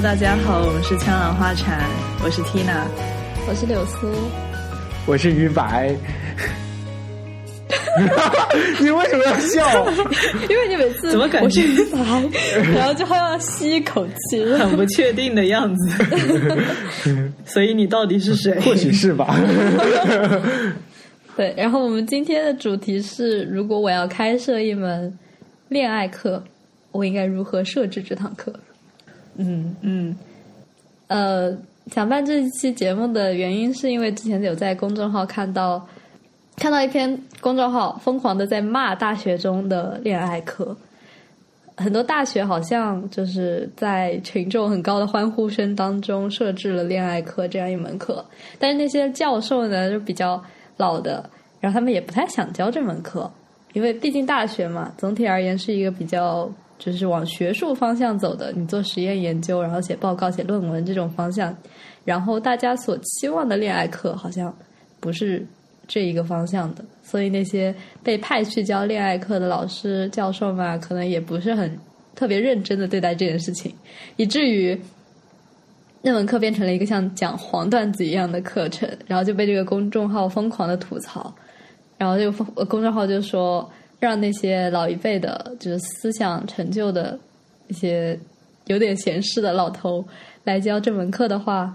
Hello，大家好，我们是枪兰花禅，我是 Tina，我是柳苏，我是于白。你为什么要笑？因为你每次怎么感觉于白，然后就好像吸一口气，很不确定的样子。所以你到底是谁？或许是吧。对，然后我们今天的主题是：如果我要开设一门恋爱课，我应该如何设置这堂课？嗯嗯，呃，想办这期节目的原因，是因为之前有在公众号看到看到一篇公众号疯狂的在骂大学中的恋爱课，很多大学好像就是在群众很高的欢呼声当中设置了恋爱课这样一门课，但是那些教授呢就比较老的，然后他们也不太想教这门课，因为毕竟大学嘛，总体而言是一个比较。就是往学术方向走的，你做实验研究，然后写报告、写论文这种方向。然后大家所期望的恋爱课好像不是这一个方向的，所以那些被派去教恋爱课的老师、教授们，可能也不是很特别认真的对待这件事情，以至于那门课变成了一个像讲黄段子一样的课程，然后就被这个公众号疯狂的吐槽，然后这个公众号就说。让那些老一辈的，就是思想陈旧的一些有点闲事的老头来教这门课的话，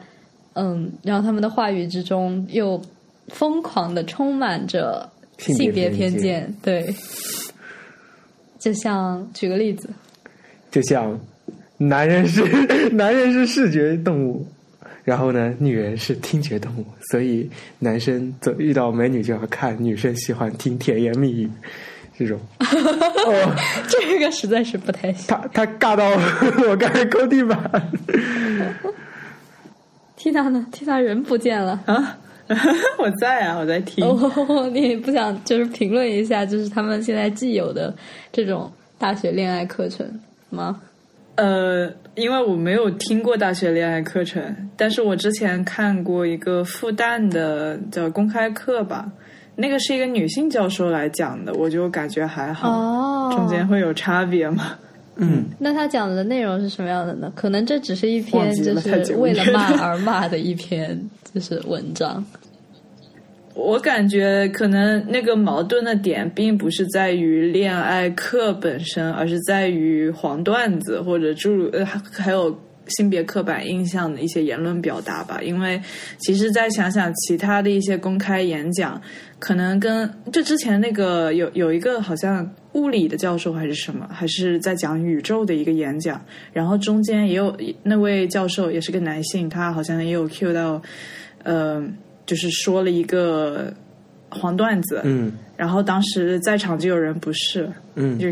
嗯，然后他们的话语之中又疯狂的充满着性别偏见，对，就像举个例子，就像男人是 男人是视觉动物，然后呢，女人是听觉动物，所以男生走遇到美女就要看，女生喜欢听甜言蜜语。这种，哦，这个实在是不太行。他他尬到我刚才抠地板。T 他呢？T 他人不见了啊！我在啊，我在听。你不想就是评论一下，就是他们现在既有的这种大学恋爱课程吗？呃，因为我没有听过大学恋爱课程，但是我之前看过一个复旦的叫公开课吧。那个是一个女性教授来讲的，我就感觉还好。哦，中间会有差别吗？嗯，那他讲的内容是什么样的呢？可能这只是一篇就是为了骂而骂的一篇就是文章。我感觉可能那个矛盾的点并不是在于恋爱课本身，而是在于黄段子或者诸如呃还有。性别刻板印象的一些言论表达吧，因为其实再想想其他的一些公开演讲，可能跟就之前那个有有一个好像物理的教授还是什么，还是在讲宇宙的一个演讲，然后中间也有那位教授也是个男性，他好像也有 cue 到，呃，就是说了一个黄段子，嗯。然后当时在场就有人不是，嗯，就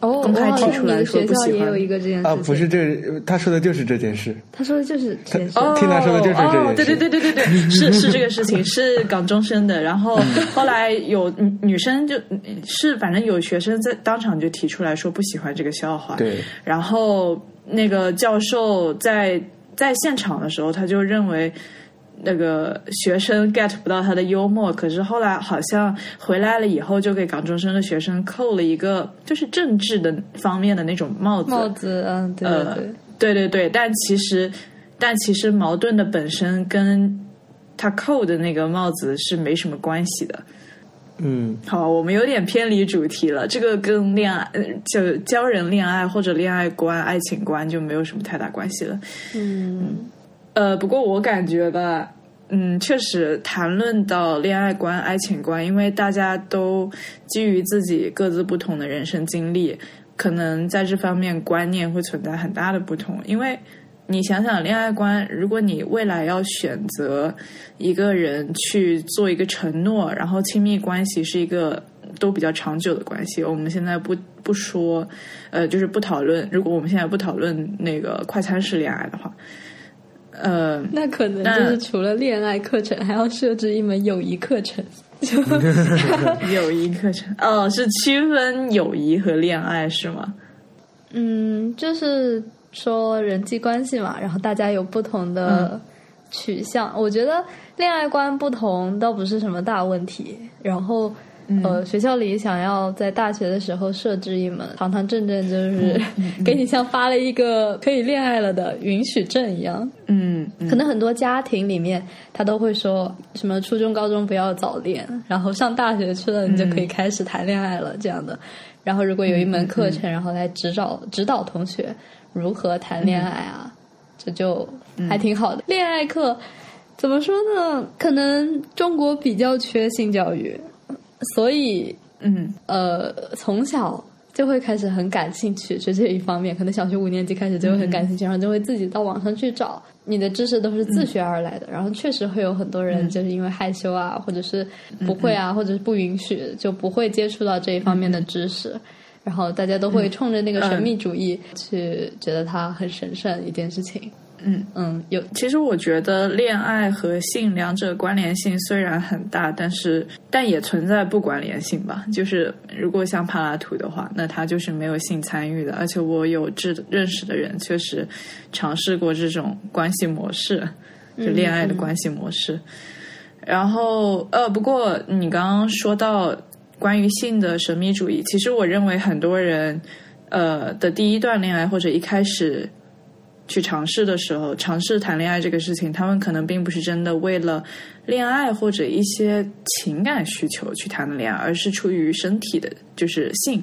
公开提出来说不喜欢。也有一个这件事啊，不是这，他说的就是这件事。他说的就是这件事。听他说的就是这件事。对对对对对对，是是这个事情，是港中生的。然后后来有女生就，是反正有学生在当场就提出来说不喜欢这个笑话。对。然后那个教授在在现场的时候，他就认为。那个学生 get 不到他的幽默，可是后来好像回来了以后，就给港中生的学生扣了一个就是政治的方面的那种帽子。帽子，嗯，对对对，对对对。但其实，但其实矛盾的本身跟他扣的那个帽子是没什么关系的。嗯，好，我们有点偏离主题了。这个跟恋爱就教人恋爱或者恋爱观、爱情观就没有什么太大关系了。嗯。呃，不过我感觉吧，嗯，确实谈论到恋爱观、爱情观，因为大家都基于自己各自不同的人生经历，可能在这方面观念会存在很大的不同。因为你想想，恋爱观，如果你未来要选择一个人去做一个承诺，然后亲密关系是一个都比较长久的关系，我们现在不不说，呃，就是不讨论。如果我们现在不讨论那个快餐式恋爱的话。呃，那可能就是除了恋爱课程，还要设置一门友谊课程。友谊课程哦，是区分友谊和恋爱是吗？嗯，就是说人际关系嘛，然后大家有不同的取向。我觉得恋爱观不同倒不是什么大问题。然后呃，学校里想要在大学的时候设置一门堂堂正正，就是 给你像发了一个可以恋爱了的允许证一样。嗯，嗯可能很多家庭里面，他都会说什么初中、高中不要早恋，然后上大学去了，你就可以开始谈恋爱了这样的。然后如果有一门课程，然后来指导指导同学如何谈恋爱啊，这就还挺好的。恋爱课怎么说呢？可能中国比较缺性教育，所以嗯呃，从小就会开始很感兴趣，是这一方面。可能小学五年级开始就会很感兴趣，然后就会自己到网上去找。你的知识都是自学而来的，然后确实会有很多人就是因为害羞啊，或者是不会啊，或者是不允许，就不会接触到这一方面的知识。然后大家都会冲着那个神秘主义去觉得它很神圣一件事情。嗯。嗯，有其实我觉得恋爱和性两者关联性虽然很大，但是但也存在不关联性吧。就是如果像帕拉图的话，那他就是没有性参与的。而且我有知认识的人确实尝试过这种关系模式，就恋爱的关系模式。然后呃，不过你刚刚说到关于性的神秘主义，其实我认为很多人呃的第一段恋爱或者一开始去尝试的时候，尝试谈恋爱这个事情，他们可能并不是真的为了恋爱或者一些情感需求去谈的恋爱，而是出于身体的，就是性。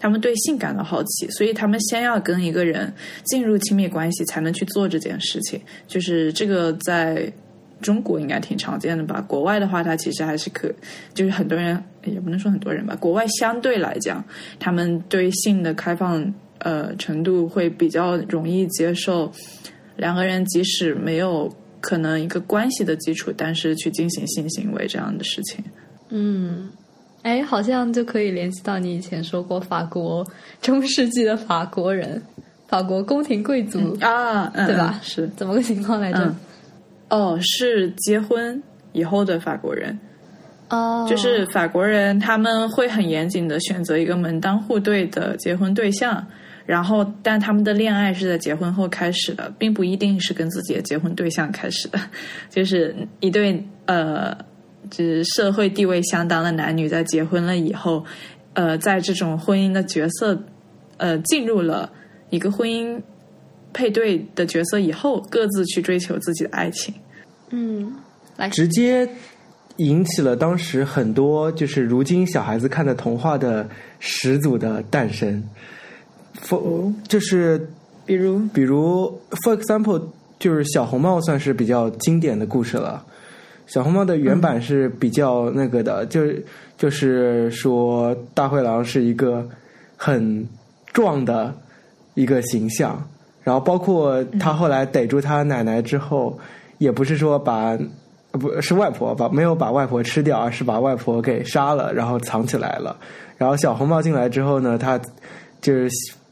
他们对性感到好奇，所以他们先要跟一个人进入亲密关系，才能去做这件事情。就是这个在中国应该挺常见的吧？国外的话，它其实还是可，就是很多人也不能说很多人吧，国外相对来讲，他们对性的开放呃程度会比较容易接受。两个人即使没有可能一个关系的基础，但是去进行性行为这样的事情。嗯，哎，好像就可以联系到你以前说过法国中世纪的法国人，法国宫廷贵族、啊，嗯对吧？嗯是，怎么个情况来着？嗯，哦，是结婚以后的法国人，哦，就是法国人他们会很严谨的选择一个门当户对的结婚对象，然后但他们的恋爱是在结婚后开始的，并不一定是跟自己的结婚对象开始的，就是一对呃，就是社会地位相当的男女在结婚了以后，呃，在这种婚姻的角色呃进入了一个婚姻配对的角色以后，各自去追求自己的爱情。嗯，来，直接引起了当时很多就是如今小孩子看的童话的始祖的诞生。For 就是比如，比如，for example，就是小红帽算是比较经典的故事了。小红帽的原版是比较那个的，就是就是说大灰狼是一个很壮的一个形象，然后包括他后来逮住他奶奶之后，也不是说把。呃不是外婆把没有把外婆吃掉，而是把外婆给杀了，然后藏起来了。然后小红帽进来之后呢，他就是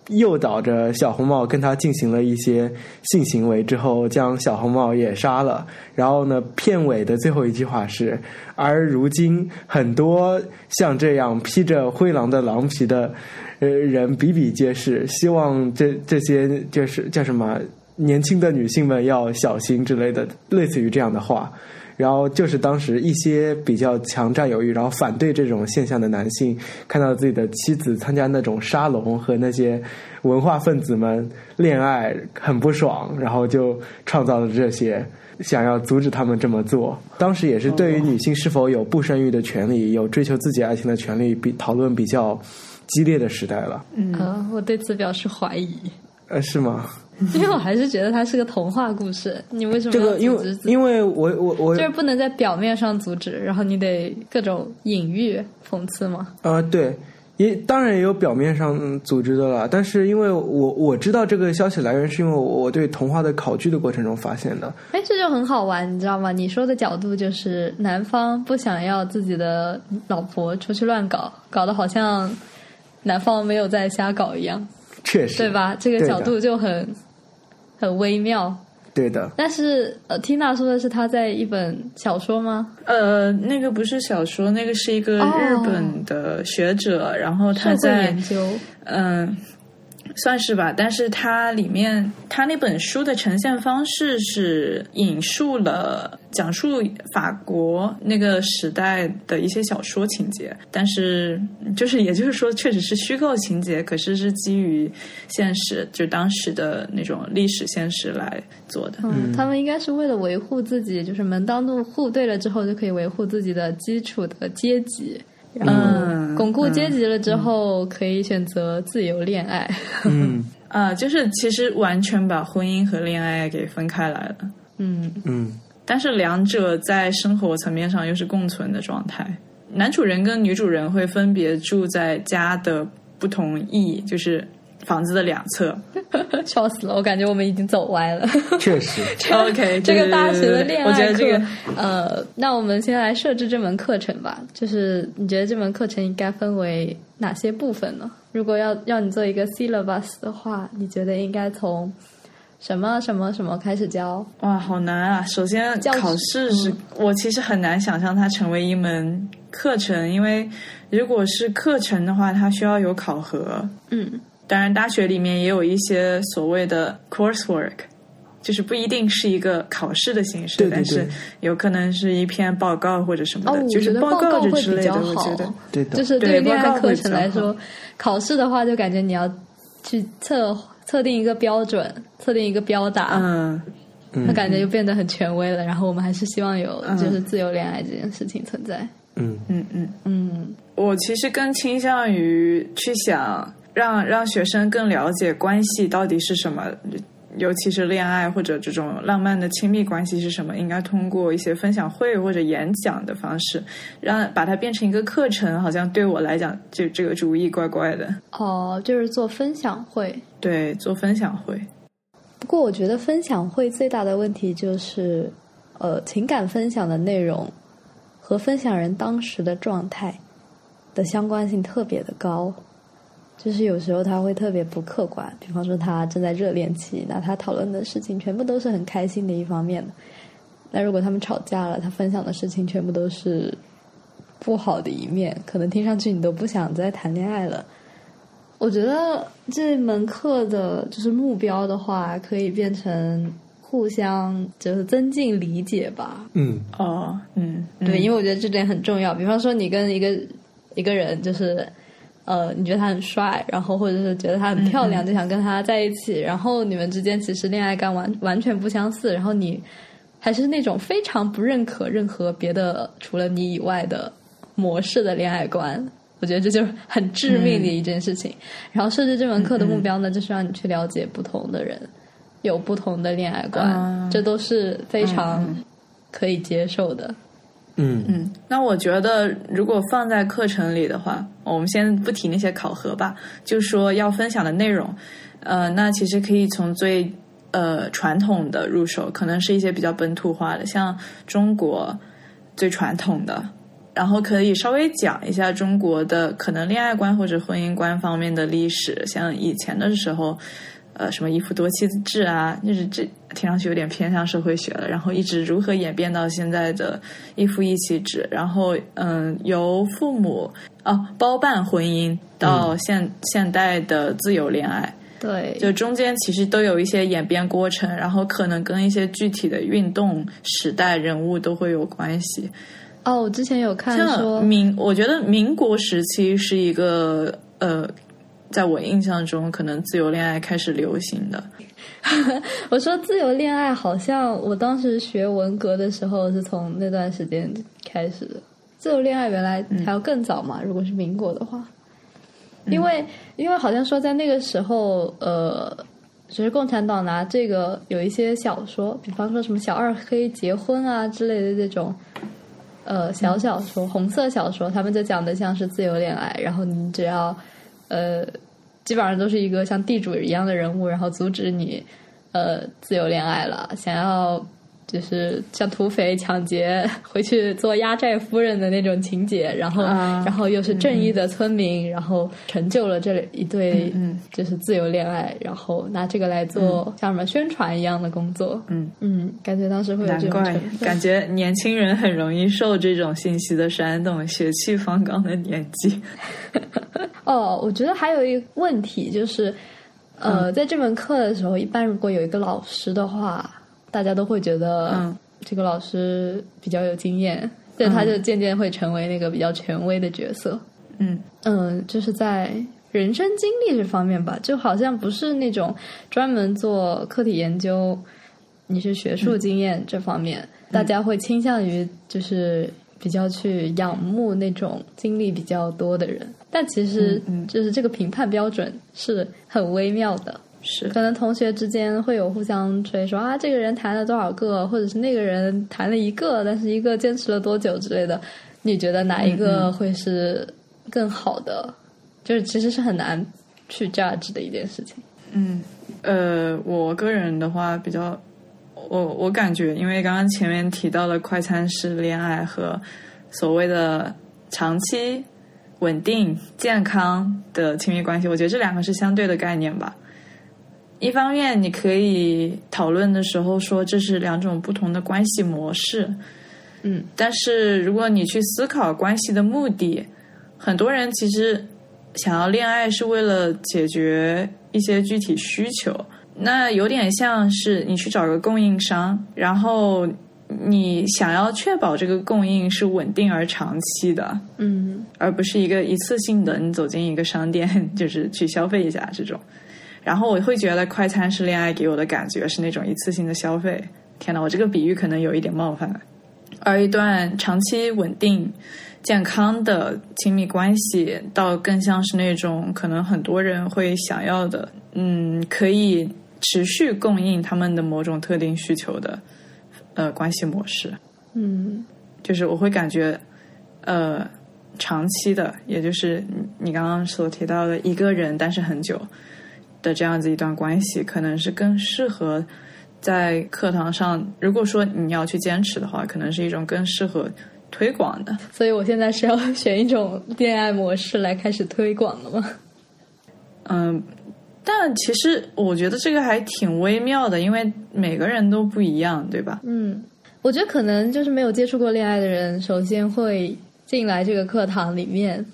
诱导着小红帽跟他进行了一些性行为之后，将小红帽也杀了。然后呢，片尾的最后一句话是：而如今很多像这样披着灰狼的狼皮的呃人比比皆是，希望这这些就是叫什么年轻的女性们要小心之类的，类似于这样的话。然后就是当时一些比较强占有欲，然后反对这种现象的男性，看到自己的妻子参加那种沙龙和那些文化分子们恋爱，很不爽，然后就创造了这些，想要阻止他们这么做。当时也是对于女性是否有不生育的权利、有追求自己爱情的权利，比讨论比较激烈的时代了。嗯，我对此表示怀疑，呃，是吗？因为我还是觉得它是个童话故事。你为什么这个因为？因为我我我就是不能在表面上阻止，然后你得各种隐喻、讽刺吗？呃，对，也当然也有表面上嗯组织的了，但是因为我我知道这个消息来源，是因为我对童话的考据的过程中发现的。哎，这就很好玩，你知道吗？你说的角度就是男方不想要自己的老婆出去乱搞，搞得好像男方没有在瞎搞一样，确实，对？吧？这个角度就很很微妙。对的，但是呃，Tina 说的是她在一本小说吗？呃，那个不是小说，那个是一个哦日本的学者，然后他在研究，嗯，算是吧，但是它里面它那本书的呈现方式是引述了讲述法国那个时代的一些小说情节，但是就是也就是说，确实是虚构情节，可是是基于现实，就当时的那种历史现实来做的。嗯，他们应该是为了维护自己，就是门当户对了之后，就可以维护自己的基础的阶级。然后巩固阶级了之后，可以选择自由恋爱。嗯啊，就是其实完全把婚姻和恋爱给分开来了。嗯嗯但是两者在生活层面上又是共存的状态。男主人跟女主人会分别住在家的不同意，就是房子的两侧。笑死了！我感觉我们已经走歪了。确实，OK，这个大学的恋爱课，我觉得这个呃，那我们先来设置这门课程吧。就是你觉得这门课程应该分为哪些部分呢？如果要要你做一个 syllabus 的话，你觉得应该从什么什么什么开始教？哇，好难啊！首先教，考试是、我其实很难想象它成为一门课程，因为如果是课程的话，它需要有考核。嗯当然，大学里面也有一些所谓的 coursework，就是不一定是一个考试的形式，对对但是有可能是一篇报告或者什么哦，的，我就是觉得报告会之类的。比较我觉得。对的，就是对于恋爱课程来说，考试的话就感觉你要去测测定一个标准，测定一个标答，嗯，那感觉就变得很权威了。然后我们还是希望有嗯就是自由恋爱这件事情存在。嗯嗯嗯，嗯我其实更倾向于去想让让学生更了解关系到底是什么。尤其是恋爱或者这种浪漫的亲密关系是什么，应该通过一些分享会或者演讲的方式，让把它变成一个课程。好像对我来讲，就这个主意怪怪的。哦，就是做分享会。对，做分享会。不过我觉得分享会最大的问题就是，呃，情感分享的内容和分享人当时的状态的相关性特别的高。就是有时候他会特别不客观，比方说他正在热恋期，那他讨论的事情全部都是很开心的一方面的。那如果他们吵架了，他分享的事情全部都是不好的一面，可能听上去你都不想再谈恋爱了。我觉得这门课的就是目标的话，可以变成互相就是增进理解吧。嗯哦，嗯，嗯对，因为我觉得这点很重要。比方说，你跟一个一个人，就是呃，你觉得他很帅，然后或者是觉得他很漂亮，就想跟他在一起，然后你们之间其实恋爱感完完全不相似，然后你还是那种非常不认可任何别的除了你以外的模式的恋爱观。我觉得这就是很致命的一件事情。然后设置这门课的目标呢，就是让你去了解不同的人，有不同的恋爱观，嗯这都是非常可以接受的。嗯嗯，那我觉得如果放在课程里的话，我们先不提那些考核吧，就说要分享的内容，呃，那其实可以从最呃传统的入手，可能是一些比较本土化的，像中国最传统的，然后可以稍微讲一下中国的可能恋爱观或者婚姻观方面的历史，像以前的时候。呃，什么一夫多妻制啊，就是这听上去有点偏向社会学了。然后一直如何演变到现在的一夫一妻制，然后嗯，由父母啊包办婚姻到现、现代的自由恋爱，对，就中间其实都有一些演变过程，然后可能跟一些具体的运动时代人物都会有关系。哦，我之前有看像说，民，我觉得民国时期是一个呃。在我印象中，可能自由恋爱开始流行的。我说自由恋爱好像我当时学文革的时候是从那段时间开始的。自由恋爱原来还要更早嘛？如果是民国的话，因为因为好像说在那个时候，呃，就是共产党拿这个有一些小说，比方说什么小二黑结婚啊之类的这种。呃，小小说、红色小说，他们就讲的像是自由恋爱，然后你只要，呃，基本上都是一个像地主一样的人物，然后阻止你，呃，自由恋爱了，想要就是像土匪抢劫回去做压寨夫人的那种情节，然后，啊然后又是正义的村民，然后成就了这一对嗯就是自由恋爱，然后拿这个来做像什么宣传一样的工作，嗯嗯，感觉当时会有这种感觉年轻人很容易受这种信息的煽动，血气方刚的年纪。哦，我觉得还有一个问题就是，呃，在这门课的时候，一般如果有一个老师的话，大家都会觉得嗯。这个老师比较有经验，所以他就渐渐会成为那个比较权威的角色。嗯。嗯，就是在人生经历这方面吧，就好像不是那种专门做课题研究，你是学术经验这方面，大家会倾向于就是比较去仰慕那种经历比较多的人，但其实就是这个评判标准是很微妙的。是可能同学之间会有互相吹说啊，这个人谈了多少个，或者是那个人谈了一个，但是一个坚持了多久之类的。你觉得哪一个会是更好的？就是其实是很难去 judge 的一件事情。嗯，呃，我个人的话比较，我我感觉，因为刚刚前面提到了快餐式恋爱和所谓的长期稳定健康的亲密关系，我觉得这两个是相对的概念吧。一方面，你可以讨论的时候说这是两种不同的关系模式，嗯，但是如果你去思考关系的目的，很多人其实想要恋爱是为了解决一些具体需求，那有点像是你去找个供应商，然后你想要确保这个供应是稳定而长期的，嗯而不是一个一次性的，你走进一个商店就是去消费一下这种。然后我会觉得快餐式恋爱给我的感觉是那种一次性的消费。天哪，我这个比喻可能有一点冒犯。而一段长期稳定、健康的亲密关系，倒更像是那种可能很多人会想要的，嗯，可以持续供应他们的某种特定需求的呃关系模式。嗯就是我会感觉，呃，长期的，也就是你你刚刚所提到的一个人，但是很久的这样子一段关系，可能是更适合在课堂上。如果说你要去坚持的话，可能是一种更适合推广的。所以我现在是要选一种恋爱模式来开始推广了吗？嗯，但其实我觉得这个还挺微妙的，因为每个人都不一样，对吧？嗯，我觉得可能就是没有接触过恋爱的人，首先会进来这个课堂里面，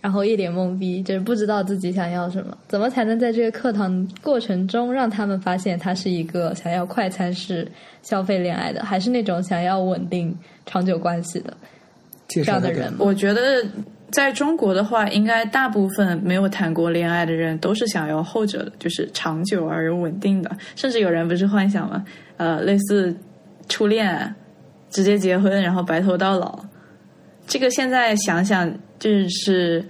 然后一脸懵逼，就是不知道自己想要什么。怎么才能在这个课堂过程中让他们发现他是一个想要快餐式消费恋爱的，还是那种想要稳定长久关系的这样的人？我觉得在中国的话，应该大部分没有谈过恋爱的人都是想要后者的，就是长久而又稳定的。甚至有人不是幻想吗？呃，类似初恋，直接结婚，然后白头到老。这个现在想想，就是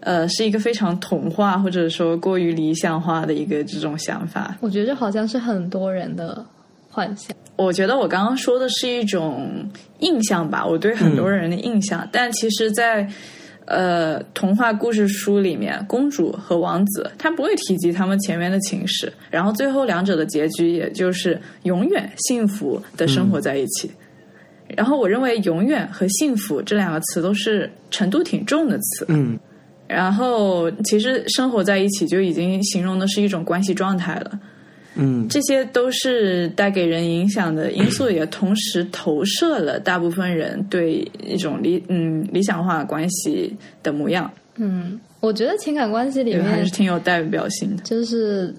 呃，是一个非常童话或者说过于理想化的一个这种想法。我觉得这好像是很多人的幻想。我觉得我刚刚说的是一种印象吧，我对很多人的印象。但其实在，呃童话故事书里面，公主和王子他不会提及他们前面的情史，然后最后两者的结局也就是永远幸福的生活在一起。然后我认为“永远”和“幸福”这两个词都是程度挺重的词。嗯然后其实生活在一起就已经形容的是一种关系状态了。嗯。这些都是带给人影响的因素，也同时投射了大部分人对一种理嗯理想化关系的模样，嗯，我觉得情感关系里面还是挺有代表性的。就是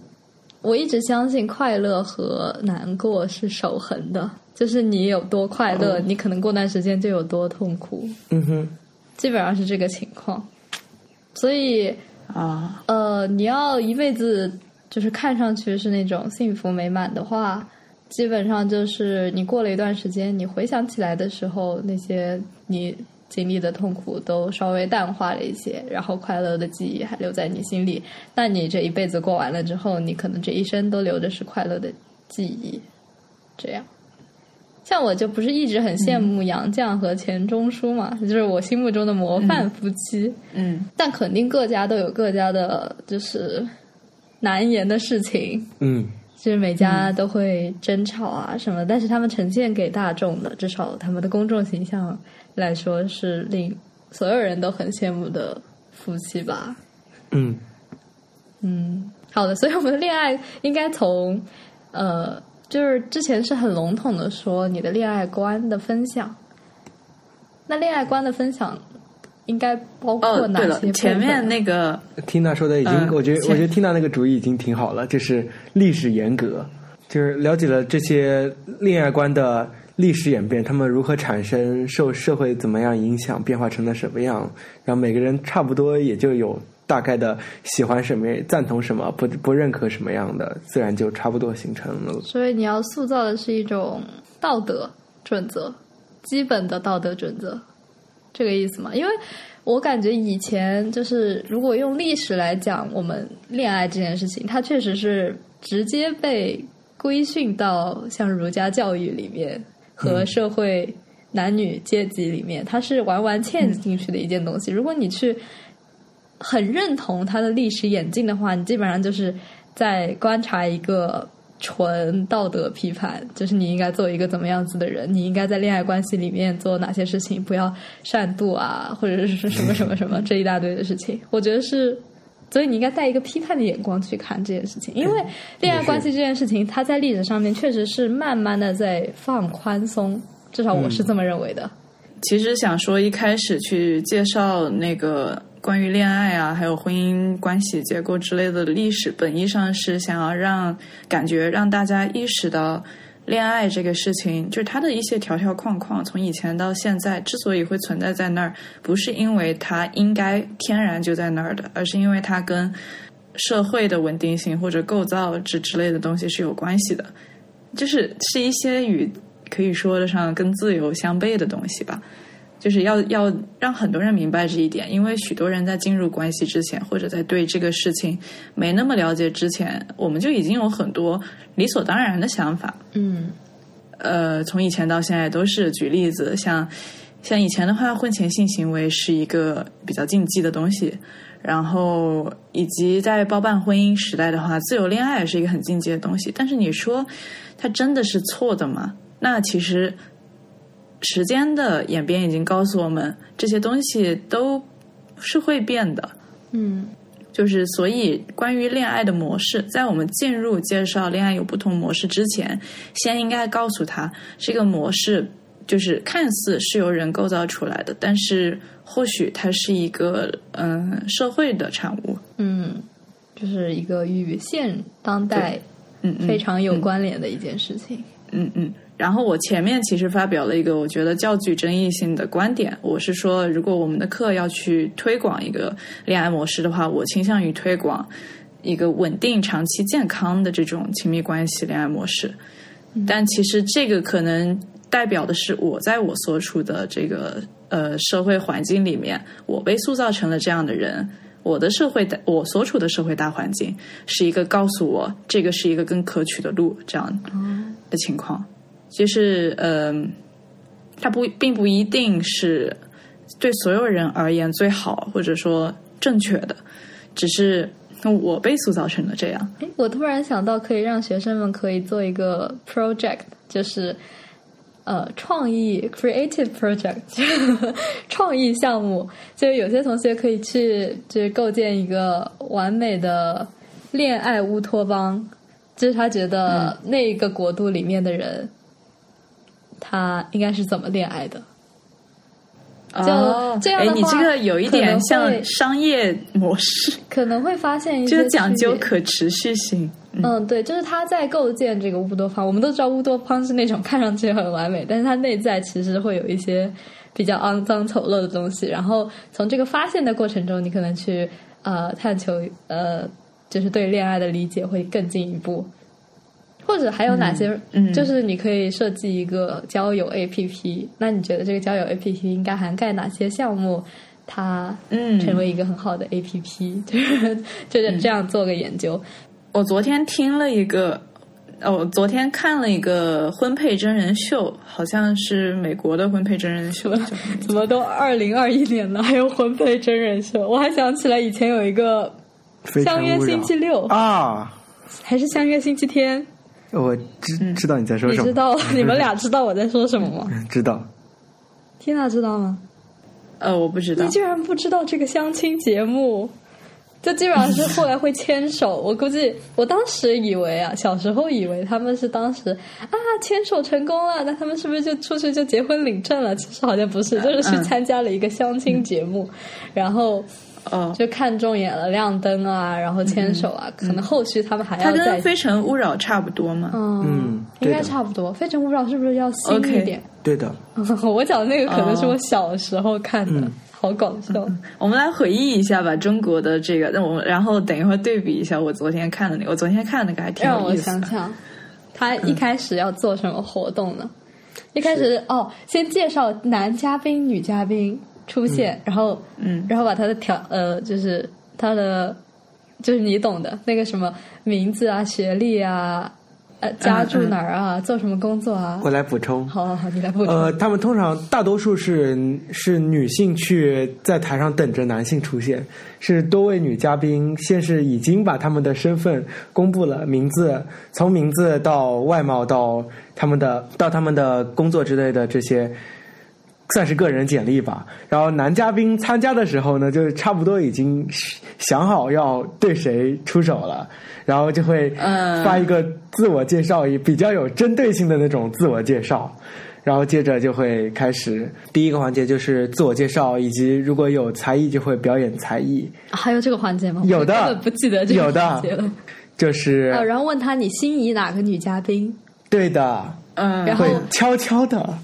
我一直相信快乐和难过是守恒的，就是你有多快乐，哦。你可能过段时间就有多痛苦，嗯哼，基本上是这个情况。所以，啊，呃，你要一辈子就是看上去是那种幸福美满的话，基本上就是你过了一段时间，你回想起来的时候，那些你经历的痛苦都稍微淡化了一些，然后快乐的记忆还留在你心里。那你这一辈子过完了之后，你可能这一生都留着是快乐的记忆。这样，像我就不是一直很羡慕杨绛和钱钟书嘛，就是我心目中的模范夫妻。嗯但肯定各家都有各家的，就是难言的事情，嗯就是每家都会争吵啊什么，但是他们呈现给大众的，至少他们的公众形象来说，是令所有人都很羡慕的夫妻吧。嗯嗯，好的，所以我们的恋爱应该从呃，就是之前是很笼统的说你的恋爱观的分享。那恋爱观的分享，应该包括哦，对了哪些前面那个缇娜说的已经，嗯我觉得我觉得缇娜那个主意已经挺好了，就是历史沿革，就是了解了这些恋爱观的历史演变，他们如何产生，受社会怎么样影响，变化成了什么样，然后每个人差不多也就有大概的喜欢什么、赞同什么、不不认可什么样的，自然就差不多形成了。所以你要塑造的是一种道德准则，基本的道德准则，这个意思吗？因为我感觉以前就是，如果用历史来讲，我们恋爱这件事情，它确实是直接被规训到像儒家教育里面和社会男女阶级里面，它是完完嵌进去的一件东西。如果你去很认同它的历史演进的话，你基本上就是在观察一个纯道德批判，就是你应该做一个怎么样子的人，你应该在恋爱关系里面做哪些事情，不要善妒啊，或者是什么什么什么这一大堆的事情。我觉得是，所以你应该带一个批判的眼光去看这件事情，因为恋爱关系这件事情，它在历史上面确实是慢慢的在放宽松，至少我是这么认为的。其实想说，一开始去介绍那个关于恋爱啊，还有婚姻关系结构之类的历史，本意上是想要让感觉让大家意识到，恋爱这个事情，就是它的一些条条框框，从以前到现在之所以会存在在那儿，不是因为它应该天然就在那儿的，而是因为它跟社会的稳定性或者构造之之类的东西是有关系的，就是是一些与可以说得上跟自由相悖的东西吧。就是要要让很多人明白这一点，因为许多人在进入关系之前，或者在对这个事情没那么了解之前，我们就已经有很多理所当然的想法。嗯呃，从以前到现在都是。举例子，像像以前的话，婚前性行为是一个比较禁忌的东西，然后以及在包办婚姻时代的话，自由恋爱是一个很禁忌的东西。但是你说它真的是错的吗？那其实时间的演变已经告诉我们，这些东西都是会变的。嗯就是所以，关于恋爱的模式，在我们进入介绍恋爱有不同模式之前，先应该告诉他这个模式就是看似是由人构造出来的，但是或许它是一个嗯社会的产物。嗯，就是一个与现当代嗯嗯，非常有关联的一件事情。嗯嗯。然后我前面其实发表了一个我觉得较具争议性的观点，我是说，如果我们的课要去推广一个恋爱模式的话，我倾向于推广一个稳定、长期、健康的这种亲密关系恋爱模式。但其实这个可能代表的是我在我所处的这个呃社会环境里面，我被塑造成了这样的人。我的社会大，我所处的社会大环境是一个告诉我这个是一个更可取的路这样的情况。就是呃，它不并不一定是对所有人而言最好或者说正确的，只是我被塑造成了这样。诶我突然想到，可以让学生们可以做一个 project，就是呃创意 creative project 创意项目，就是有些同学可以去就是构建一个完美的恋爱乌托邦，就是他觉得那一个国度里面的人，他应该是怎么恋爱的。就哦这样的哎，你这话个有一点像商业模式，可能会发现一些就是讲究可持续性。嗯嗯，对，就是他在构建这个乌多邦，我们都知道乌多邦是那种看上去很完美，但是它内在其实会有一些比较肮脏丑陋的东西。然后从这个发现的过程中，你可能去呃探求呃，就是对恋爱的理解会更进一步。或者还有哪些？嗯嗯就是你可以设计一个交友 APP，那你觉得这个交友 APP 应该涵盖哪些项目？它嗯成为一个很好的 APP，就是就是这样做个研究。我昨天听了一个，哦，我昨天看了一个婚配真人秀，好像是美国的婚配真人秀。怎么都二零二一年了，还有婚配真人秀？我还想起来以前有一个相约星期六，啊，还是相约星期天？我知知道你在说什么，你知道 你们俩知道我在说什么吗？知道。缇娜知道吗？呃，我不知道你。居然不知道这个相亲节目？就基本上是后来会牵手。我估计我当时以为啊，小时候以为他们是当时啊牵手成功了，那他们是不是就出去就结婚领证了？其实好像不是，就是去参加了一个相亲节目，然后哦，就看中眼了，亮灯啊，然后牵手啊，可能后续他们还要再跟《非诚勿扰》差不多吗？嗯嗯应该差不多。非诚勿扰是不是要新一 OK 点？对的，我讲的那个可能是我哦小时候看的，嗯好搞笑。我们来回忆一下吧，中国的这个，那我们然后等一会儿对比一下我昨天看的那个，我昨天看的那个还挺让我有意思的。想想，他一开始要做什么活动呢？一开始哦，先介绍男嘉宾、女嘉宾出现，然后嗯，然后把他的条呃，就是他的就是你懂的那个什么名字啊、学历啊、呃家住哪儿啊、做什么工作啊。我来补充。好好好，你来补充。呃，他们通常大多数是是女性去在台上等着男性出现，是多位女嘉宾先是已经把他们的身份公布了，名字从名字到外貌到他们的到他们的工作之类的这些。算是个人简历吧，然后男嘉宾参加的时候呢，就差不多已经想好要对谁出手了，然后就会嗯。发一个自我介绍，也比较有针对性的那种自我介绍，然后接着就会开始第一个环节就是自我介绍，以及如果有才艺就会表演才艺，还有这个环节吗？有的根本不记得这个有的环节了。就是、啊，然后问他你心仪哪个女嘉宾，对的，嗯，然后悄悄的，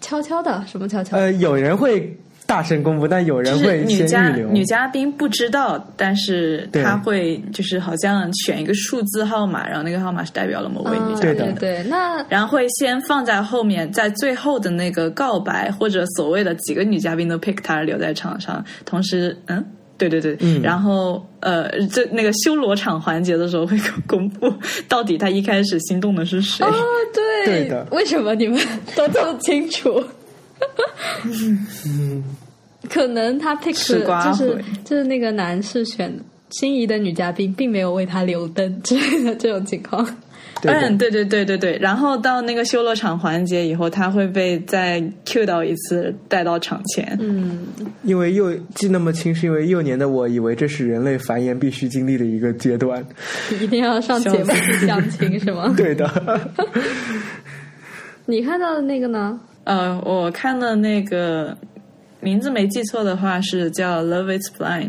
悄悄的什么悄悄？呃，有人会大声公布，但有人会先女嘉预留。女嘉宾不知道，但是对她会就是好像选一个数字号码，然后那个号码是代表了某位女嘉宾的宾对对，那然后会先放在后面，在最后的那个告白或者所谓的几个女嘉宾都 pick 她留在场上，同时，嗯，对对对，嗯然后呃，这那个修罗场环节的时候会公布到底他一开始心动的是谁。哦，对，对的为什么你们都这么清楚？嗯，可能他 pick 就是就是那个男士选心仪的女嘉宾，并没有为他留灯之类的这种情况。嗯，对对对对对，然后到那个修罗场环节以后，他会被再 Q 到一次，带到场前。嗯，因为幼记那么清，是因为幼年的我以为这是人类繁衍必须经历的一个阶段。一定要上节目去相亲是吗？对的，你看到的那个呢？呃，我看的那个名字没记错的话是叫《Love Is Blind》，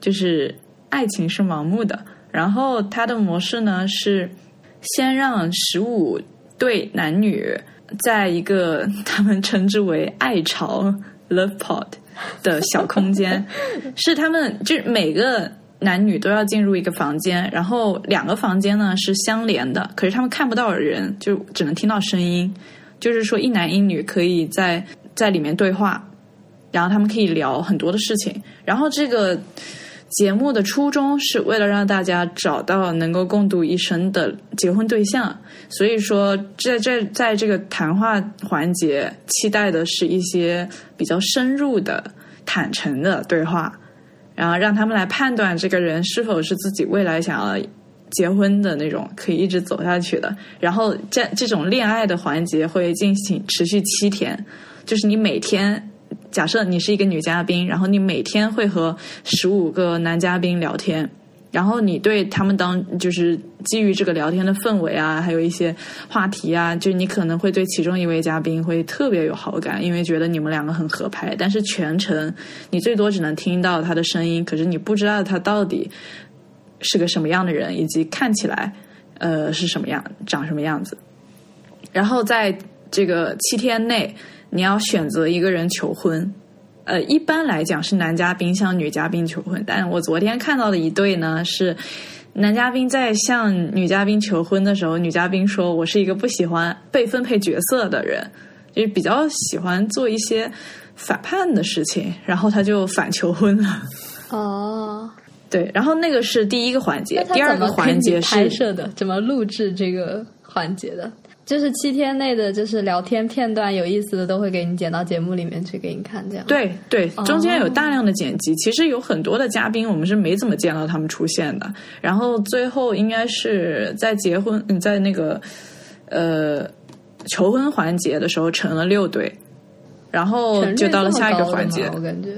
就是爱情是盲目的。然后它的模式呢是先让十五对男女在一个 他们称之为爱巢 （Love Pod） 的小空间，是他们就是每个。男女都要进入一个房间，然后两个房间呢是相连的，可是他们看不到人，就只能听到声音。就是说一男一女可以在在里面对话，然后他们可以聊很多的事情。然后这个节目的初衷是为了让大家找到能够共度一生的结婚对象，所以说在在在这个谈话环节，期待的是一些比较深入的、坦诚的对话，然后让他们来判断这个人是否是自己未来想要。结婚的那种可以一直走下去的，然后这这种恋爱的环节会进行持续七天，就是你每天假设你是一个女嘉宾，然后你每天会和十五个男嘉宾聊天，然后你对他们当就是基于这个聊天的氛围啊，还有一些话题啊，就你可能会对其中一位嘉宾会特别有好感，因为觉得你们两个很合拍，但是全程你最多只能听到他的声音，可是你不知道他到底。是个什么样的人，以及看起来，呃，是什么样，长什么样子。然后在这个七天内，你要选择一个人求婚。呃，一般来讲是男嘉宾向女嘉宾求婚，但我昨天看到的一对呢，是男嘉宾在向女嘉宾求婚的时候，女嘉宾说：“我是一个不喜欢被分配角色的人，就是比较喜欢做一些反叛的事情。”然后他就反求婚了。哦，对，然后那个是第一个环节第二个环节是拍摄的？怎么录制这个环节的？就是七天内的，就是聊天片段，有意思的都会给你剪到节目里面去给你看，这样。，对对，哦中间有大量的剪辑，其实有很多的嘉宾我们是没怎么见到他们出现的。然后最后应该是在结婚，嗯，在那个呃求婚环节的时候成了六对，然后就到了下一个环节。我感觉。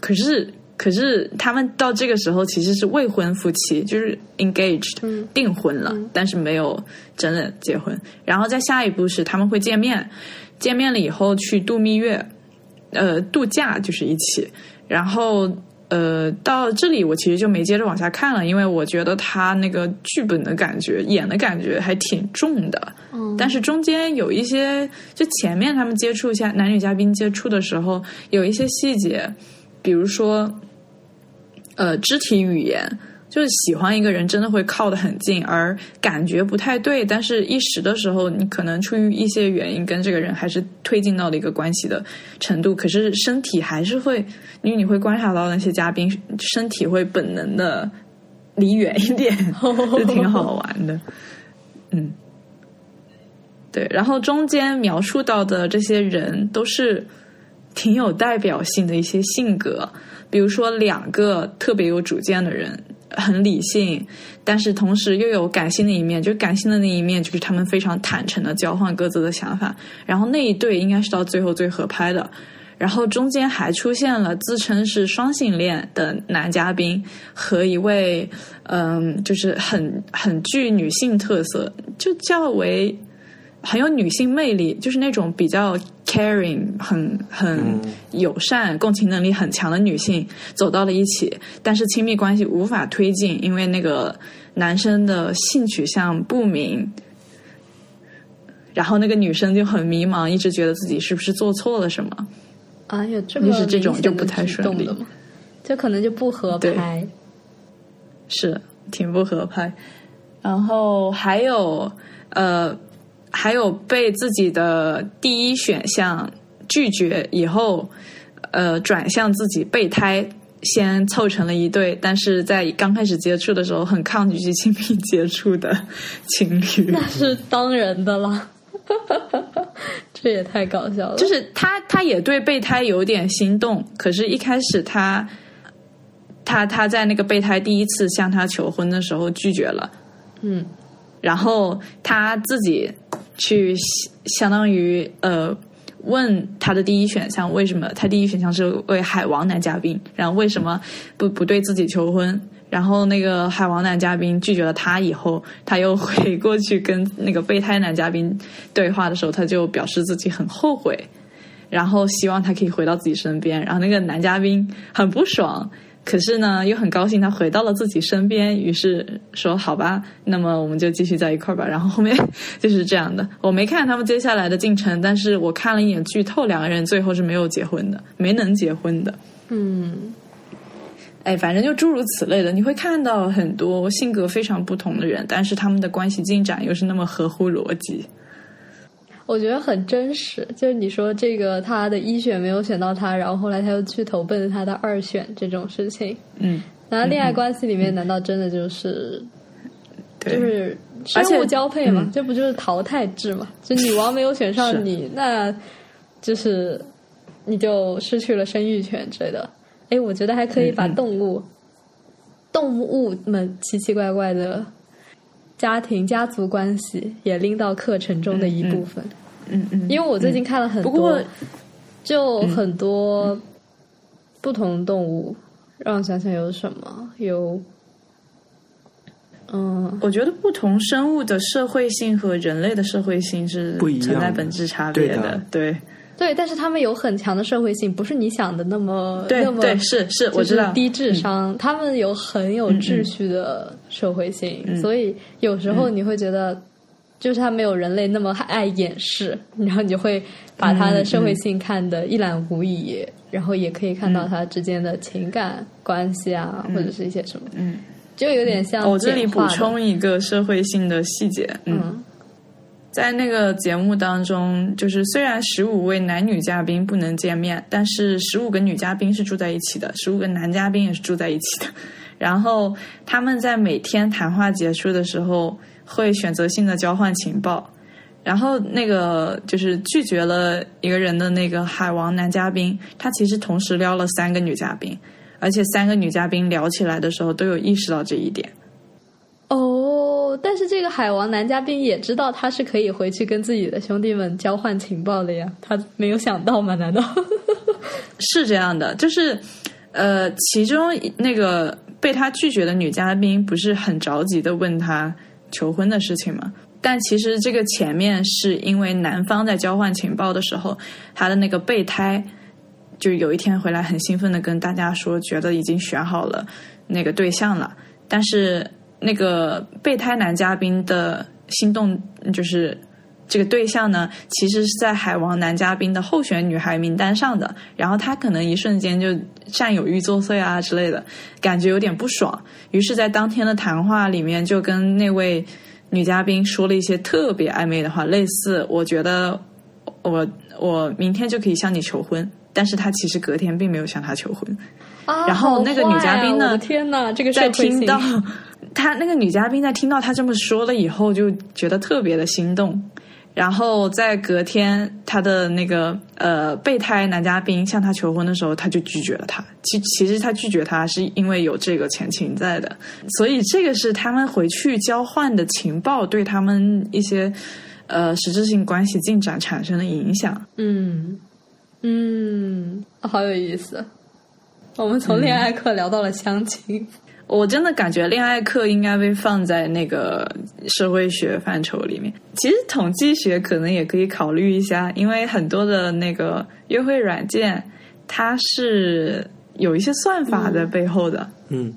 可是可是他们到这个时候其实是未婚夫妻，就是 engaged，、嗯订婚了，但是没有真的结婚。然后在下一步是他们会见面，见面了以后去度蜜月，呃，度假就是一起。然后呃，到这里我其实就没接着往下看了，因为我觉得他那个剧本的感觉、演的感觉还挺重的。嗯但是中间有一些，就前面他们接触一下男女嘉宾接触的时候，有一些细节，比如说，呃，肢体语言，就是喜欢一个人真的会靠得很近，而感觉不太对，但是一时的时候，你可能出于一些原因跟这个人还是推进到了一个关系的程度，可是身体还是会，因为你会观察到那些嘉宾身体会本能的离远一点，就挺好玩的，嗯。对，然后中间描述到的这些人都是挺有代表性的一些性格，比如说两个特别有主见的人，很理性，但是同时又有感性的一面。就感性的那一面，就是他们非常坦诚的交换各自的想法。然后那一对应该是到最后最合拍的。然后中间还出现了自称是双性恋的男嘉宾和一位嗯，就是很很具女性特色，就较为很有女性魅力，就是那种比较 caring、很很友善、共情能力很强的女性走到了一起，但是亲密关系无法推进，因为那个男生的性取向不明。然后那个女生就很迷茫，一直觉得自己是不是做错了什么。啊，有这么就是这种就不太顺利？就可能就不合拍。是挺不合拍。然后还有呃，还有被自己的第一选项拒绝以后，呃，转向自己备胎。先凑成了一对，但是在刚开始接触的时候很抗拒去亲密接触的情侣，那是当然的啦，这也太搞笑了。就是他他也对备胎有点心动，可是一开始他他他在那个备胎第一次向他求婚的时候拒绝了，嗯，然后他自己去相当于呃问他的第一选项为什么他第一选项是为海王男嘉宾，然后为什么不不对自己求婚？然后那个海王男嘉宾拒绝了他以后，他又回过去跟那个备胎男嘉宾对话的时候，他就表示自己很后悔，然后希望他可以回到自己身边。然后那个男嘉宾很不爽，可是呢又很高兴他回到了自己身边，于是说好吧，那么我们就继续在一块儿吧。然后后面就是这样的。我没看他们接下来的进程，但是我看了一眼剧透，两个人最后是没有结婚的，没能结婚的。嗯，哎，反正就诸如此类的，你会看到很多性格非常不同的人，但是他们的关系进展又是那么合乎逻辑。我觉得很真实。就是你说这个他的一选没有选到他，然后后来他又去投奔他的二选这种事情，嗯，然后恋爱关系里面难道真的就是、对，就是生物交配嘛？嗯这不就是淘汰制嘛？就女王没有选上你，那就是你就失去了生育权之类的。哎，我觉得还可以把嗯嗯动物、动物们奇奇怪怪的家庭家族关系也拎到课程中的一部分。嗯嗯，因为我最近看了很多，不过就很多不同动物，让我想想有什么有。嗯，我觉得不同生物的社会性和人类的社会性是不一样。存在本质差别对的。对对，但是他们有很强的社会性，不是你想的那么那么对对，是是，我知道。低智商，他们有很有秩序的社会性，嗯所以有时候你会觉得，就是他没有人类那么爱掩饰，然后你就会把他的社会性看得一览无遗，然后也可以看到他之间的情感关系啊，或者是一些什么，嗯，就有点像哦我这里补充一个社会性的细节，嗯，嗯在那个节目当中，就是虽然十五位男女嘉宾不能见面，但是十五个女嘉宾是住在一起的，十五个男嘉宾也是住在一起的。然后他们在每天谈话结束的时候，会选择性的交换情报。然后那个就是拒绝了一个人的那个海王男嘉宾，他其实同时撩了三个女嘉宾，而且三个女嘉宾聊起来的时候都有意识到这一点。哦，但是这个海王男嘉宾也知道他是可以回去跟自己的兄弟们交换情报的呀，他没有想到吗？难道？是这样的，就是呃，其中那个被他拒绝的女嘉宾不是很着急的问他求婚的事情吗？但其实这个前面是因为男方在交换情报的时候，他的那个备胎就有一天回来很兴奋的跟大家说，觉得已经选好了那个对象了，但是那个备胎男嘉宾的心动就是。这个对象呢，其实是在海王男嘉宾的候选女孩名单上的，然后他可能一瞬间就占有欲作祟啊之类的，感觉有点不爽，于是，在当天的谈话里面就跟那位女嘉宾说了一些特别暧昧的话，类似“我觉得我我明天就可以向你求婚”，但是他其实隔天并没有向她求婚。啊然后那个女嘉宾呢天哪，这个在听到他那个女嘉宾在听到他这么说了以后，就觉得特别的心动。然后在隔天，他的那个呃备胎男嘉宾向他求婚的时候，他就拒绝了他。其其实他拒绝他是因为有这个前情在的，所以这个是他们回去交换的情报对他们一些呃实质性关系进展产生的影响。嗯嗯，好有意思。我们从恋爱课聊到了相亲，我真的感觉恋爱课应该被放在那个社会学范畴里面。其实统计学可能也可以考虑一下，因为很多的那个约会软件，它是有一些算法在背后的。嗯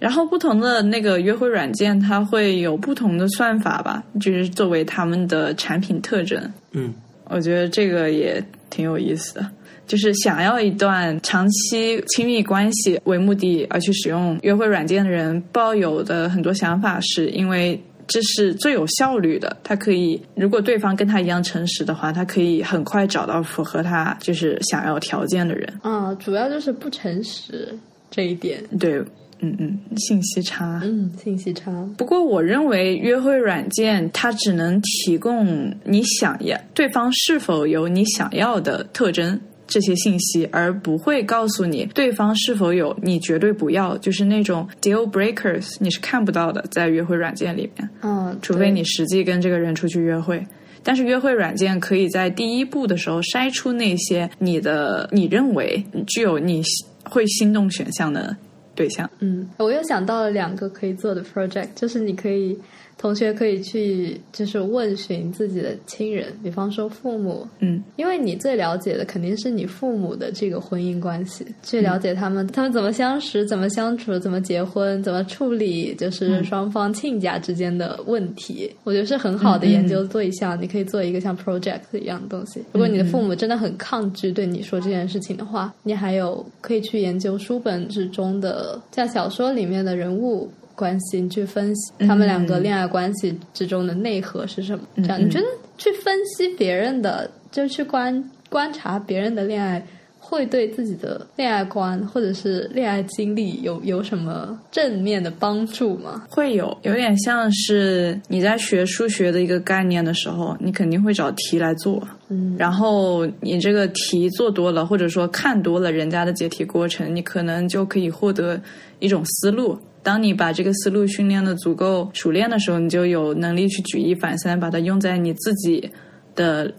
然后不同的那个约会软件，它会有不同的算法吧，就是作为他们的产品特征。嗯我觉得这个也挺有意思的。就是想要一段长期亲密关系为目的而去使用约会软件的人，抱有的很多想法是因为这是最有效率的。他可以，如果对方跟他一样诚实的话，他可以很快找到符合他就是想要条件的人。啊，主要就是不诚实这一点。对，嗯嗯，信息差。嗯，信息差。不过，我认为约会软件它只能提供你想要对方是否有你想要的特征这些信息，而不会告诉你对方是否有你绝对不要，就是那种 deal breakers，你是看不到的，在约会软件里面，嗯，除非你实际跟这个人出去约会。但是约会软件可以在第一步的时候筛出那些你的你认为具有你会心动选项的对象。嗯，我又想到了两个可以做的 project，就是你可以同学可以去就是问询自己的亲人，比方说父母，嗯因为你最了解的肯定是你父母的这个婚姻关系，去了解他们、他们怎么相识、怎么相处、怎么结婚、怎么处理，就是双方亲家之间的问题，我觉得是很好的研究对象。你可以做一个像 project 一样的东西。如果你的父母真的很抗拒对你说这件事情的话，你还有可以去研究书本之中的像小说里面的人物。关系，你去分析他们两个恋爱关系之中的内核是什么？这样，你觉得去分析别人的，就去观观察别人的恋爱，会对自己的恋爱观或者是恋爱经历有有什么正面的帮助吗？会有，有点像是你在学数学的一个概念的时候，你肯定会找题来做，嗯，然后你这个题做多了，或者说看多了人家的解题过程，你可能就可以获得一种思路。当你把这个思路训练的足够熟练的时候，你就有能力去举一反三，把它用在你自己的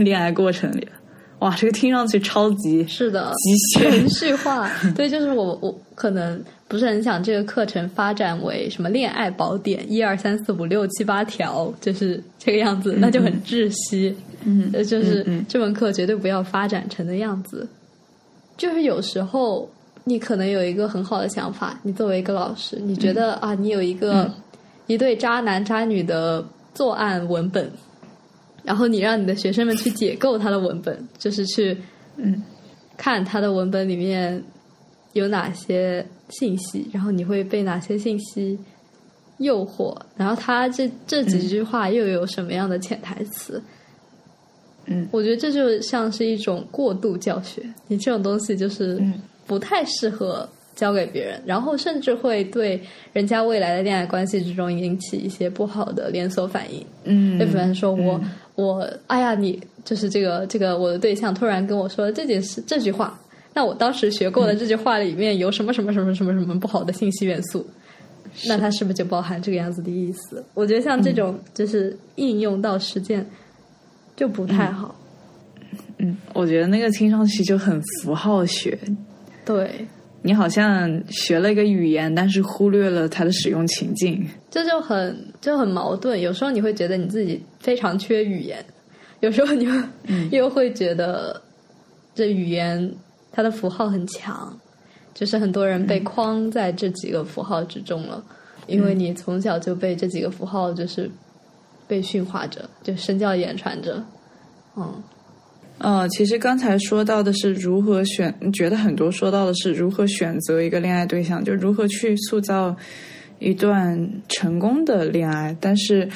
恋爱过程里。哇，这个听上去超级是的，程序化。对，就是我我可能不是很想这个课程发展为什么恋爱宝典一二三四五六七八条，就是这个样子，那就很窒息。嗯呃，就是这门课绝对不要发展成的样子。就是有时候你可能有一个很好的想法，你作为一个老师，你觉得、啊，你有一个、嗯。一对渣男渣女的作案文本，然后你让你的学生们去解构他的文本，就是去嗯。看他的文本里面有哪些信息，然后你会被哪些信息诱惑，然后他这这几句话又有什么样的潜台词？嗯。我觉得这就像是一种过度教学，你这种东西就是嗯不太适合交给别人，然后甚至会对人家未来的恋爱关系之中引起一些不好的连锁反应。嗯，就比方说我、嗯我哎呀，你就是这个这个我的对象突然跟我说这件事这句话，那我当时学过的这句话里面有什么什么什么什么什么不好的信息元素，那它是不是就包含这个样子的意思？我觉得像这种就是应用到实践就不太好。嗯，我觉得那个听上去就很符号学，对，你好像学了一个语言，但是忽略了它的使用情境。这就很就很矛盾。有时候你会觉得你自己非常缺语言，有时候你又、又会觉得这语言它的符号很强，就是很多人被框在这几个符号之中了，因为你从小就被这几个符号就是被驯化着，就身教言传着，嗯。呃，其实刚才说到的是如何选，觉得很多说到的是如何选择一个恋爱对象，就如何去塑造一段成功的恋爱。但是，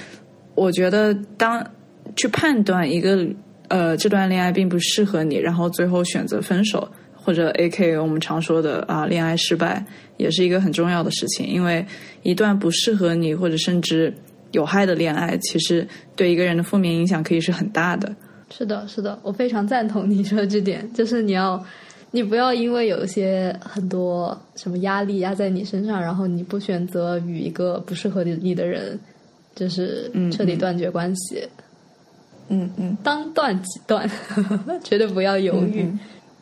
我觉得当去判断一个呃这段恋爱并不适合你，然后最后选择分手，或者 A K 我们常说的啊恋爱失败，也是一个很重要的事情。因为一段不适合你或者甚至有害的恋爱，其实对一个人的负面影响可以是很大的。是的，是的，我非常赞同你说的这点，就是你要，你不要因为有一些很多什么压力压在你身上，然后你不选择与一个不适合你的人，就是彻底断绝关系。嗯嗯，当断即断，绝对不要犹豫。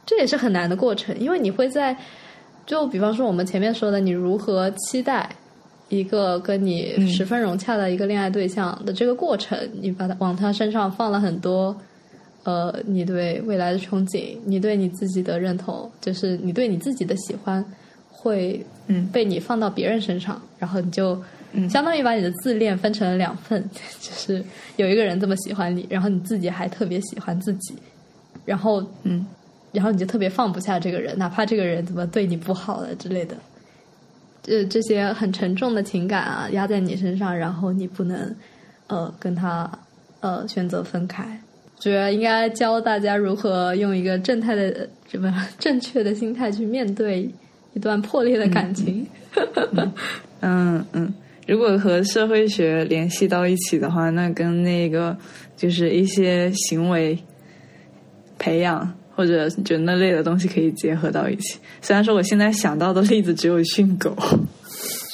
这也是很难的过程，因为你会在，就比方说我们前面说的，你如何期待一个跟你十分融洽的一个恋爱对象的这个过程，你把它往他身上放了很多。呃，你对未来的憧憬，你对你自己的认同，就是你对你自己的喜欢，会嗯。被你放到别人身上，然后你就相当于把你的自恋分成了两份，就是有一个人这么喜欢你，然后你自己还特别喜欢自己，然后嗯，然后你就特别放不下这个人，哪怕这个人怎么对你不好了之类的，这这些很沉重的情感啊压在你身上，然后你不能呃跟他呃选择分开。觉得应该教大家如何用一个正态的、什么正确的心态去面对一段破裂的感情。嗯嗯，如果和社会学联系到一起的话，那跟那个就是一些行为培养或者就那类的东西可以结合到一起。虽然说我现在想到的例子只有训狗，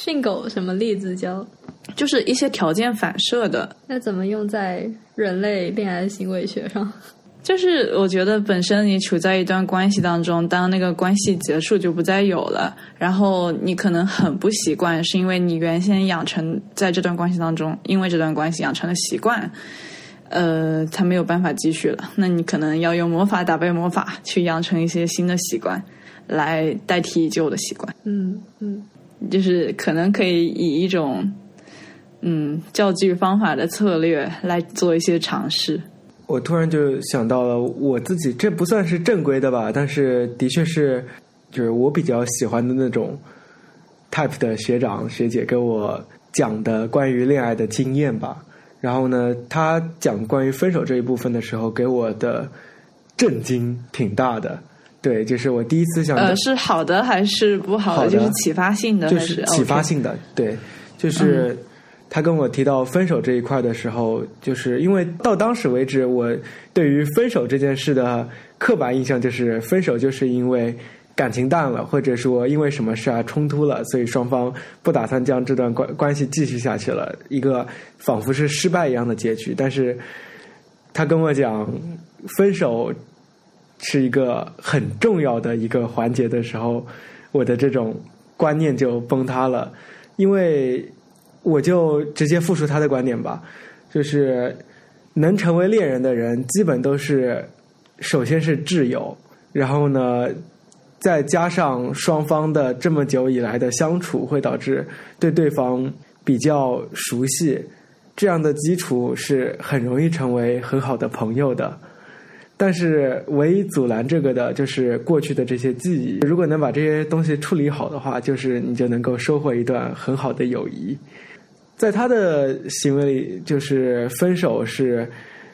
训狗什么例子教？就是一些条件反射的。那怎么用在？人类恋爱行为学上，就是我觉得本身你处在一段关系当中，当那个关系结束就不再有了，然后你可能很不习惯，是因为你原先养成在这段关系当中，因为这段关系养成了习惯，呃，它没有办法继续了。那你可能要用魔法打败魔法，去养成一些新的习惯，来代替旧的习惯。嗯嗯，就是可能可以以一种。嗯，教具方法的策略来做一些尝试。我突然就想到了我自己，这不算是正规的吧，但是的确是，就是我比较喜欢的那种 type 的学长学姐给我讲的关于恋爱的经验吧。然后呢，他讲关于分手这一部分的时候，给我的震惊挺大的。对，就是我第一次想，呃，是好的还是不好的？就是启发性的，就是启发性的。对，就是。他跟我提到分手这一块的时候，就是因为到当时为止，我对于分手这件事的刻板印象就是分手就是因为感情淡了，或者说因为什么事啊冲突了，所以双方不打算将这段关关系继续下去了，一个仿佛是失败一样的结局。但是他跟我讲分手是一个很重要的一个环节的时候，我的这种观念就崩塌了，因为。我就直接复述他的观点吧，就是能成为恋人的人，基本都是首先是挚友，然后呢，再加上双方的这么久以来的相处，会导致对对方比较熟悉，这样的基础是很容易成为很好的朋友的。但是唯一阻拦这个的就是过去的这些记忆。如果能把这些东西处理好的话，就是你就能够收获一段很好的友谊。在他的行为里，就是分手是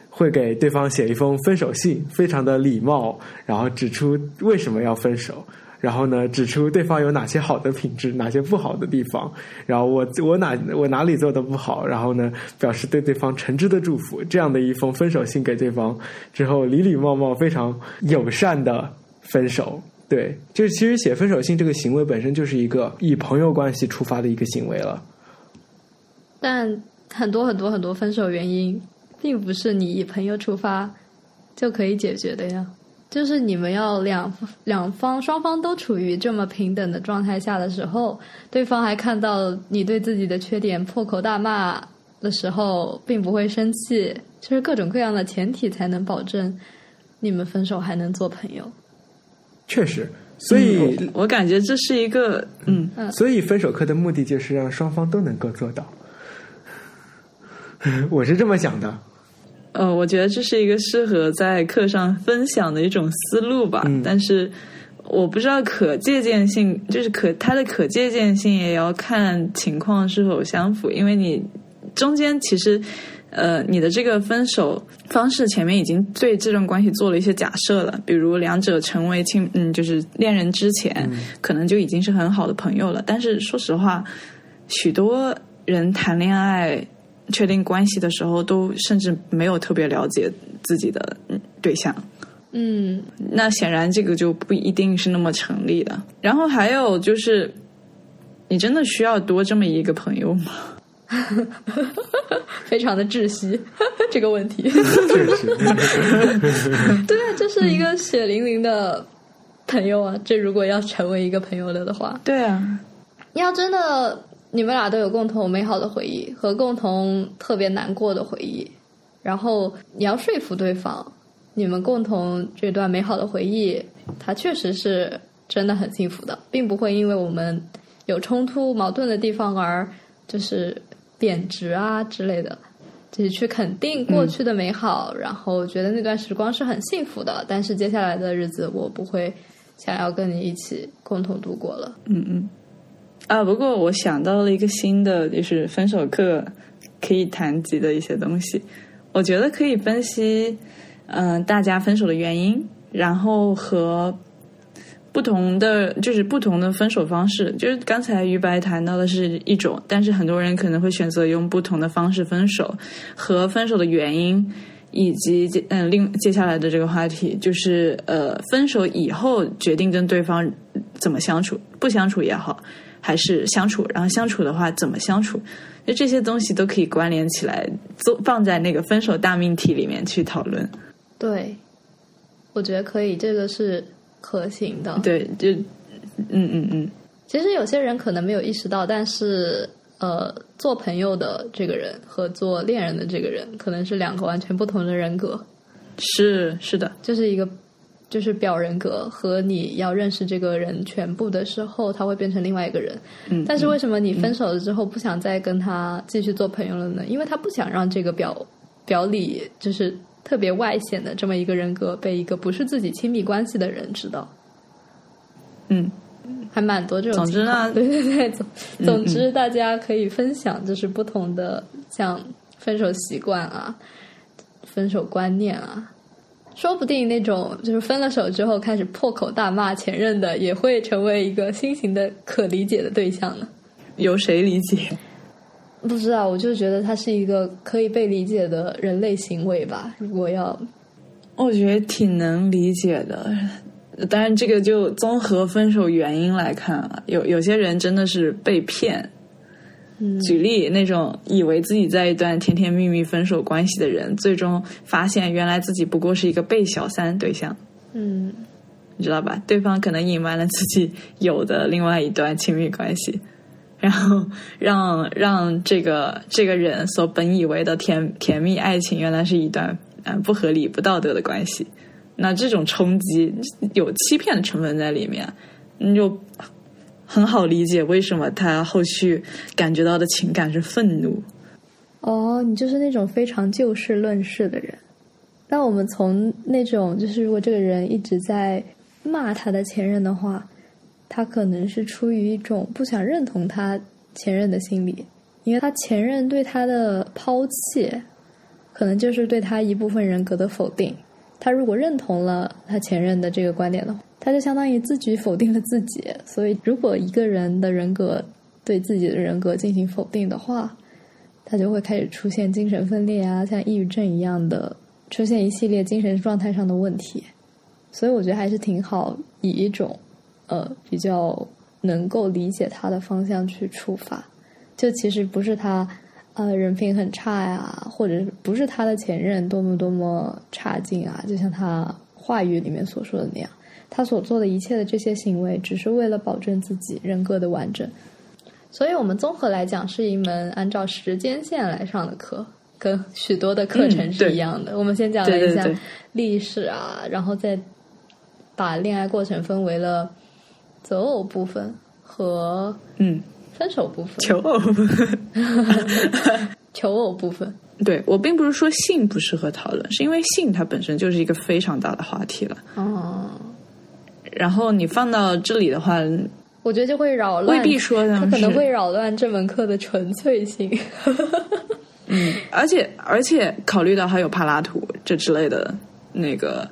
会给对方写一封分手信，非常的礼貌，然后指出为什么要分手，然后呢，指出对方有哪些好的品质，哪些不好的地方，然后我我哪我哪里做的不好，然后呢，表示对对方诚挚的祝福，这样的一封分手信给对方之后，礼礼貌貌、非常友善的分手。对，就是其实写分手信这个行为本身就是一个以朋友关系出发的一个行为了。但很多很多很多分手原因，并不是你以朋友出发就可以解决的呀。就是你们要两两方双方都处于这么平等的状态下的时候，对方还看到你对自己的缺点破口大骂的时候，并不会生气，就是各种各样的前提才能保证你们分手还能做朋友。确实，所以、嗯我我感觉这是一个嗯所以分手课的目的就是让双方都能够做到。我是这么想的，呃，我觉得这是一个适合在课上分享的一种思路吧。嗯但是我不知道可借鉴性，就是可它的可借鉴性也要看情况是否相符，因为你中间其实。呃，你的这个分手方式前面已经对这段关系做了一些假设了，比如两者成为亲，嗯，就是恋人之前，可能就已经是很好的朋友了。但是说实话，许多人谈恋爱、确定关系的时候，都甚至没有特别了解自己的嗯对象。嗯，那显然这个就不一定是那么成立的。然后还有就是，你真的需要多这么一个朋友吗？非常的窒息 这个问题。对啊，这是一个血淋淋的朋友啊！这如果要成为一个朋友了的话，对啊，要真的你们俩都有共同美好的回忆和共同特别难过的回忆，然后你要说服对方，你们共同这段美好的回忆，它确实是真的很幸福的，并不会因为我们有冲突、矛盾的地方而就是贬值啊之类的。就是去肯定过去的美好，然后觉得那段时光是很幸福的，但是接下来的日子我不会想要跟你一起共同度过了。嗯嗯。啊，不过我想到了一个新的，就是分手课可以谈及的一些东西。我觉得可以分析，嗯、大家分手的原因，然后和不同的就是不同的分手方式。就是刚才于白谈到的是一种，但是很多人可能会选择用不同的方式分手，和分手的原因。以及接嗯，另接下来的这个话题就是呃，分手以后决定跟对方怎么相处，不相处也好，还是相处，然后相处的话怎么相处，就这些东西都可以关联起来，做放在那个分手大命题里面去讨论。对，我觉得可以，这个是可行的。对，就嗯嗯嗯，其实有些人可能没有意识到，但是呃，做朋友的这个人和做恋人的这个人，可能是两个完全不同的人格，是是的，就是一个。就是表人格和你要认识这个人全部的时候，他会变成另外一个人。嗯，但是为什么你分手了之后不想再跟他继续做朋友了呢？因为他不想让这个表表里就是特别外显的这么一个人格被一个不是自己亲密关系的人知道。嗯，还蛮多这种总之。呢 对对对，总嗯总之大家可以分享就是不同的像分手习惯啊、分手观念啊。说不定那种就是分了手之后开始破口大骂前任的，也会成为一个新型的可理解的对象呢。由谁理解？不知道，我就觉得他是一个可以被理解的人类行为吧。如果要我觉得挺能理解的。当然，这个就综合分手原因来看啊，有有些人真的是被骗。嗯举例，那种以为自己在一段甜甜蜜蜜分手关系的人，最终发现原来自己不过是一个被小三对象，嗯你知道吧？对方可能隐瞒了自己有的另外一段亲密关系，然后让让这个这个人所本以为的甜甜蜜爱情，原来是一段嗯、呃不合理、不道德的关系。那这种冲击有欺骗的成分在里面，你就很好理解为什么他后续感觉到的情感是愤怒。哦，你就是那种非常就事论事的人。那我们从那种就是，如果这个人一直在骂他的前任的话，他可能是出于一种不想认同他前任的心理，因为他前任对他的抛弃，可能就是对他一部分人格的否定。他如果认同了他前任的这个观点的话，他就相当于自己否定了自己。所以，如果一个人的人格对自己的人格进行否定的话，他就会开始出现精神分裂啊，像抑郁症一样的出现一系列精神状态上的问题。所以我觉得还是挺好，以一种呃比较能够理解他的方向去出发。就其实不是他呃人品很差呀，或者不是他的前任多么多么差劲啊，就像他话语里面所说的那样，他所做的一切的这些行为，只是为了保证自己人格的完整。所以，我们综合来讲，是一门按照时间线来上的课，跟许多的课程是一样的。我们先讲了一下历史啊，然后再把恋爱过程分为了择偶部分和嗯分手部分、求偶部分 求偶部分。对我并不是说性不适合讨论，是因为性它本身就是一个非常大的话题了。哦，然后你放到这里的话，我觉得就会扰乱，未必说他可能会扰乱这门课的纯粹性。嗯，而且而且考虑到还有帕拉图这之类的那个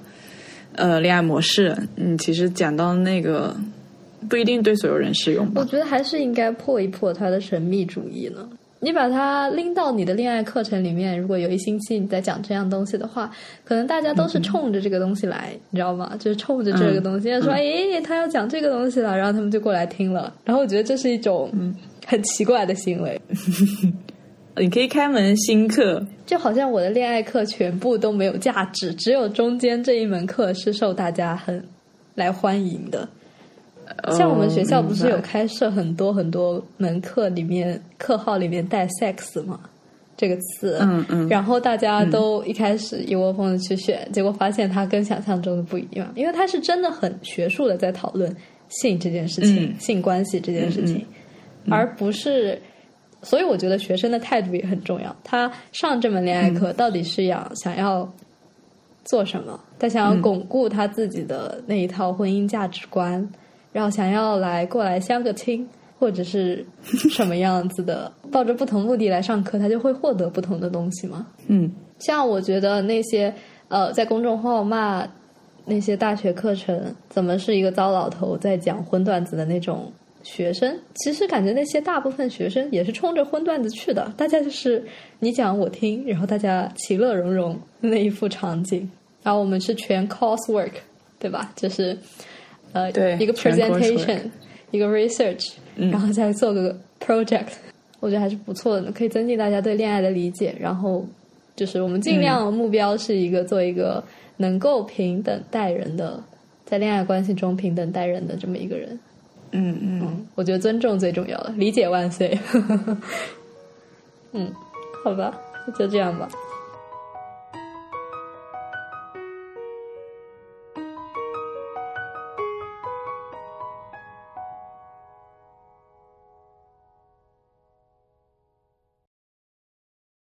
呃恋爱模式，嗯，其实讲到那个不一定对所有人适用吧。我觉得还是应该破一破他的神秘主义呢。你把它拎到你的恋爱课程里面，如果有一星期你在讲这样东西的话，可能大家都是冲着这个东西来，你知道吗？就是冲着这个东西，说哎，他要讲这个东西了，然后他们就过来听了。然后我觉得这是一种很奇怪的行为，你可以开门新课，就好像我的恋爱课全部都没有价值，只有中间这一门课是受大家很来欢迎的。像我们学校不是有哦开设很多很多门课，里面课号里面带 sex 吗？这个词，嗯嗯然后大家都一开始一窝蜂的去选，结果发现它跟想象中的不一样，因为它是真的很学术的在讨论性这件事情、嗯性关系这件事情，而不是。所以我觉得学生的态度也很重要。他上这门恋爱课到底是要想要做什么？他想要巩固他自己的那一套婚姻价值观，然后想要来过来相个亲，或者是 什么样子的，抱着不同目的来上课，他就会获得不同的东西吗？嗯像我觉得那些呃，在公众号骂那些大学课程怎么是一个糟老头在讲荤段子的那种学生，其实感觉那些大部分学生也是冲着荤段子去的，大家就是你讲我听，然后大家其乐融融那一副场景。然后我们是全 coursework，对吧？就是呃，对一个 presentation，一个 research，、然后再做个 project，我觉得还是不错的，可以增进大家对恋爱的理解。然后就是我们尽量目标是一个做一个能够平等待人的，在恋爱关系中平等待人的这么一个人。嗯嗯，嗯，我觉得尊重最重要了，理解万岁。嗯，好吧，就这样吧。